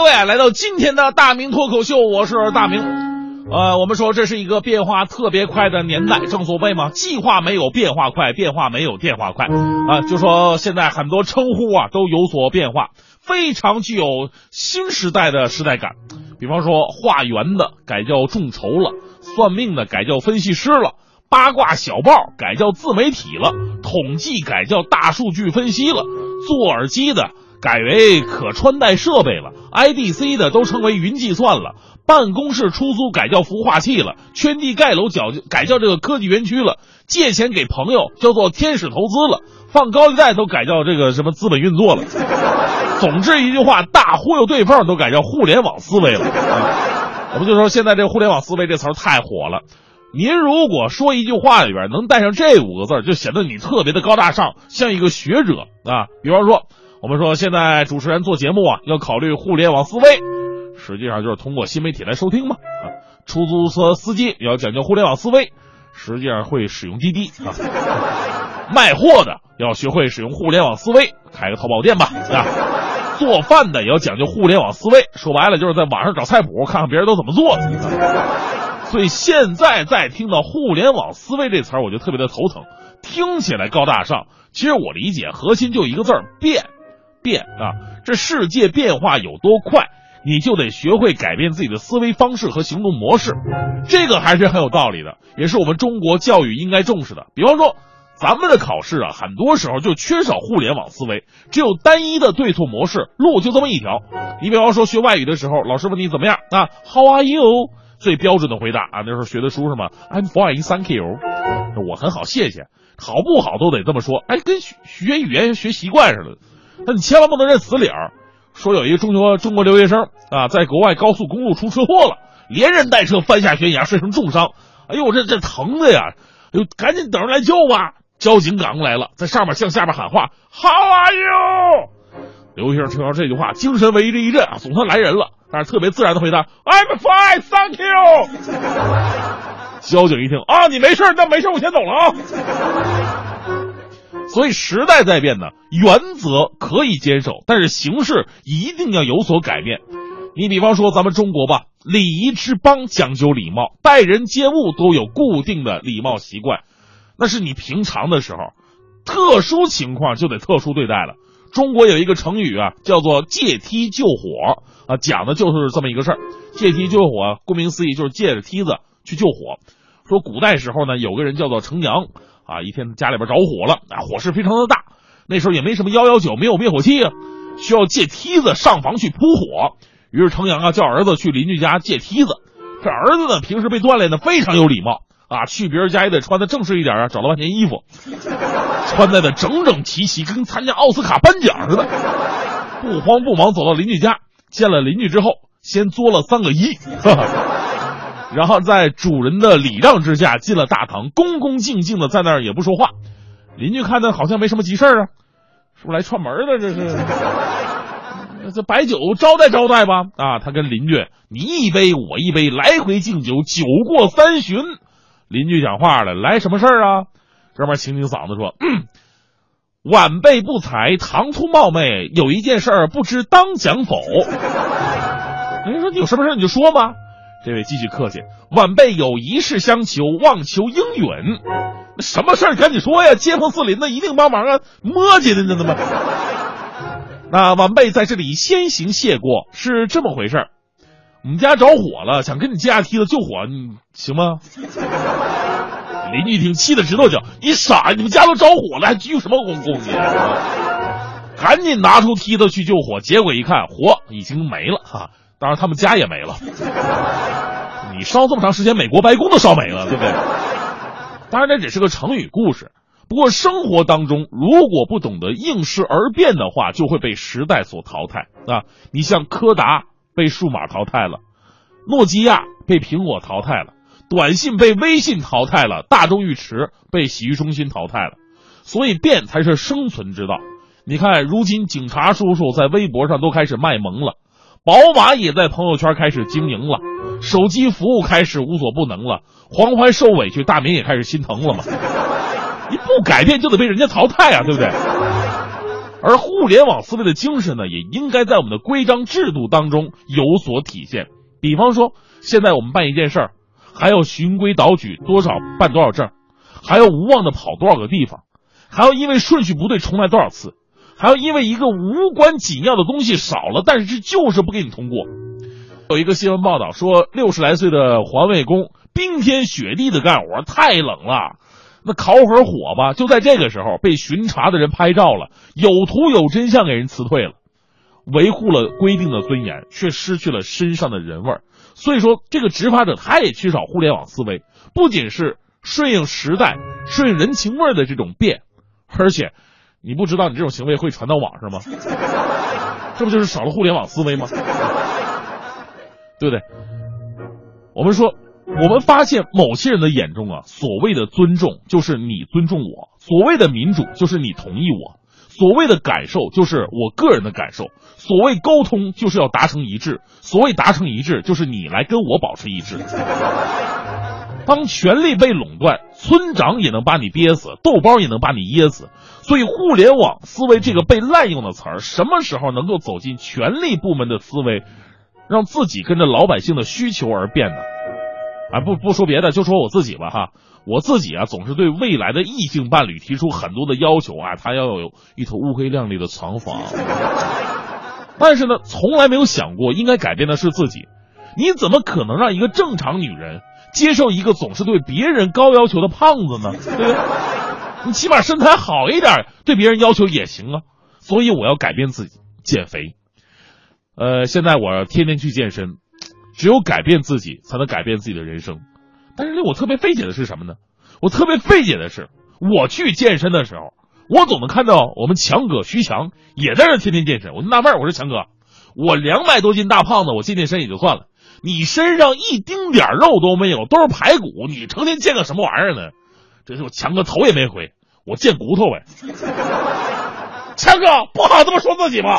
各位啊，来到今天的大明脱口秀，我是大明。呃，我们说这是一个变化特别快的年代，正所谓嘛，计划没有变化快，变化没有变化快啊。就说现在很多称呼啊都有所变化，非常具有新时代的时代感。比方说，化缘的改叫众筹了，算命的改叫分析师了，八卦小报改叫自媒体了，统计改叫大数据分析了，做耳机的。改为可穿戴设备了，IDC 的都称为云计算了，办公室出租改叫孵化器了，圈地盖楼叫改叫这个科技园区了，借钱给朋友叫做天使投资了，放高利贷都改叫这个什么资本运作了。总之一句话，大忽悠对方都改叫互联网思维了。我们就说现在这“互联网思维”这词儿太火了，您如果说一句话里边能带上这五个字，就显得你特别的高大上，像一个学者啊。比方说。我们说，现在主持人做节目啊，要考虑互联网思维，实际上就是通过新媒体来收听嘛。啊，出租车司机要讲究互联网思维，实际上会使用滴滴啊。卖货的要学会使用互联网思维，开个淘宝店吧。啊，做饭的也要讲究互联网思维，说白了就是在网上找菜谱，看看别人都怎么做的。所以现在再听到“互联网思维”这词儿，我就特别的头疼，听起来高大上，其实我理解核心就一个字儿：变。变啊！这世界变化有多快，你就得学会改变自己的思维方式和行动模式。这个还是很有道理的，也是我们中国教育应该重视的。比方说，咱们的考试啊，很多时候就缺少互联网思维，只有单一的对错模式，路就这么一条。你比方说学外语的时候，老师问你怎么样啊？How are you？最标准的回答啊，那时候学的书是吗？I'm fine，thank you。我很好，谢谢。好不好都得这么说，哎，跟学语言学习惯似的。那你千万不能认死理儿，说有一个中国中国留学生啊，在国外高速公路出车祸了，连人带车翻下悬崖，摔成重伤。哎呦，这这疼的呀！哎呦，赶紧等着来救吧！交警赶过来了，在上面向下边喊话：“How are you？” 留学生听到这句话，精神为之一振啊，总算来人了。但是特别自然的回答：“I'm fine, thank you。”交警一听啊，你没事，那没事，我先走了啊。所以时代在变呢，原则可以坚守，但是形式一定要有所改变。你比方说咱们中国吧，礼仪之邦讲究礼貌，待人接物都有固定的礼貌习惯，那是你平常的时候，特殊情况就得特殊对待了。中国有一个成语啊，叫做借梯救火啊，讲的就是这么一个事儿。借梯救火，顾名思义就是借着梯子去救火。说古代时候呢，有个人叫做程阳。啊，一天家里边着火了，啊，火势非常的大，那时候也没什么幺幺九，没有灭火器啊，需要借梯子上房去扑火。于是程阳啊叫儿子去邻居家借梯子。这儿子呢平时被锻炼的非常有礼貌啊，去别人家也得穿的正式一点啊，找了半天衣服，穿戴的整整齐齐，跟参加奥斯卡颁奖似的。不慌不忙走到邻居家，见了邻居之后，先作了三个揖。然后在主人的礼让之下进了大堂，恭恭敬敬的在那儿也不说话。邻居看他好像没什么急事儿啊，是不是来串门的？这是，这白酒招待招待吧。啊，他跟邻居你一杯我一杯，来回敬酒，酒过三巡。邻居讲话了，来什么事儿啊？哥们清清嗓子说：“晚辈不才，唐突冒昧，有一件事儿不知当讲否？”人 家说你有什么事你就说吧。这位继续客气，晚辈有一事相求，望求应允。什么事儿赶紧说呀！街坊四邻的一定帮忙啊！磨叽的呢，怎么？那晚辈在这里先行谢过。是这么回事我们家着火了，想跟你借下梯子救火，你行吗？邻居一听，气得直跺脚：“你傻！你们家都着火了，还鞠什么躬躬你？” 赶紧拿出梯子去救火，结果一看，火已经没了哈。当然，他们家也没了。你烧这么长时间，美国白宫都烧没了，对不对？当然，这只是个成语故事。不过，生活当中如果不懂得应势而变的话，就会被时代所淘汰啊！你像柯达被数码淘汰了，诺基亚被苹果淘汰了，短信被微信淘汰了，大众浴池被洗浴中心淘汰了。所以，变才是生存之道。你看，如今警察叔叔在微博上都开始卖萌了。宝马也在朋友圈开始经营了，手机服务开始无所不能了，黄淮受委屈，大明也开始心疼了嘛？你不改变就得被人家淘汰啊，对不对？而互联网思维的精神呢，也应该在我们的规章制度当中有所体现。比方说，现在我们办一件事儿，还要循规蹈矩，多少办多少证，还要无望的跑多少个地方，还要因为顺序不对重来多少次，还要因为一个无关紧要的东西少了，但是就是不给你通过。有一个新闻报道说，六十来岁的环卫工冰天雪地的干活，太冷了。那烤会儿火吧，就在这个时候被巡查的人拍照了，有图有真相给人辞退了，维护了规定的尊严，却失去了身上的人味儿。所以说，这个执法者他也缺少互联网思维，不仅是顺应时代、顺应人情味的这种变，而且你不知道你这种行为会传到网上吗？这不就是少了互联网思维吗？对不对？我们说。我们发现某些人的眼中啊，所谓的尊重就是你尊重我，所谓的民主就是你同意我，所谓的感受就是我个人的感受，所谓沟通就是要达成一致，所谓达成一致就是你来跟我保持一致。当权力被垄断，村长也能把你憋死，豆包也能把你噎死。所以，互联网思维这个被滥用的词儿，什么时候能够走进权力部门的思维，让自己跟着老百姓的需求而变呢？啊，不不说别的，就说我自己吧哈，我自己啊总是对未来的异性伴侣提出很多的要求啊，他要有一头乌黑亮丽的长发，但是呢，从来没有想过应该改变的是自己。你怎么可能让一个正常女人接受一个总是对别人高要求的胖子呢？对不对？你起码身材好一点，对别人要求也行啊。所以我要改变自己，减肥。呃，现在我天天去健身。只有改变自己，才能改变自己的人生。但是令我特别费解的是什么呢？我特别费解的是，我去健身的时候，我总能看到我们强哥徐强也在那天天健身。我就纳闷，我说强哥，我两百多斤大胖子，我健健身也就算了，你身上一丁点肉都没有，都是排骨，你成天见个什么玩意儿呢？这是我强哥头也没回，我贱骨头呗。强哥不好这么说自己吧？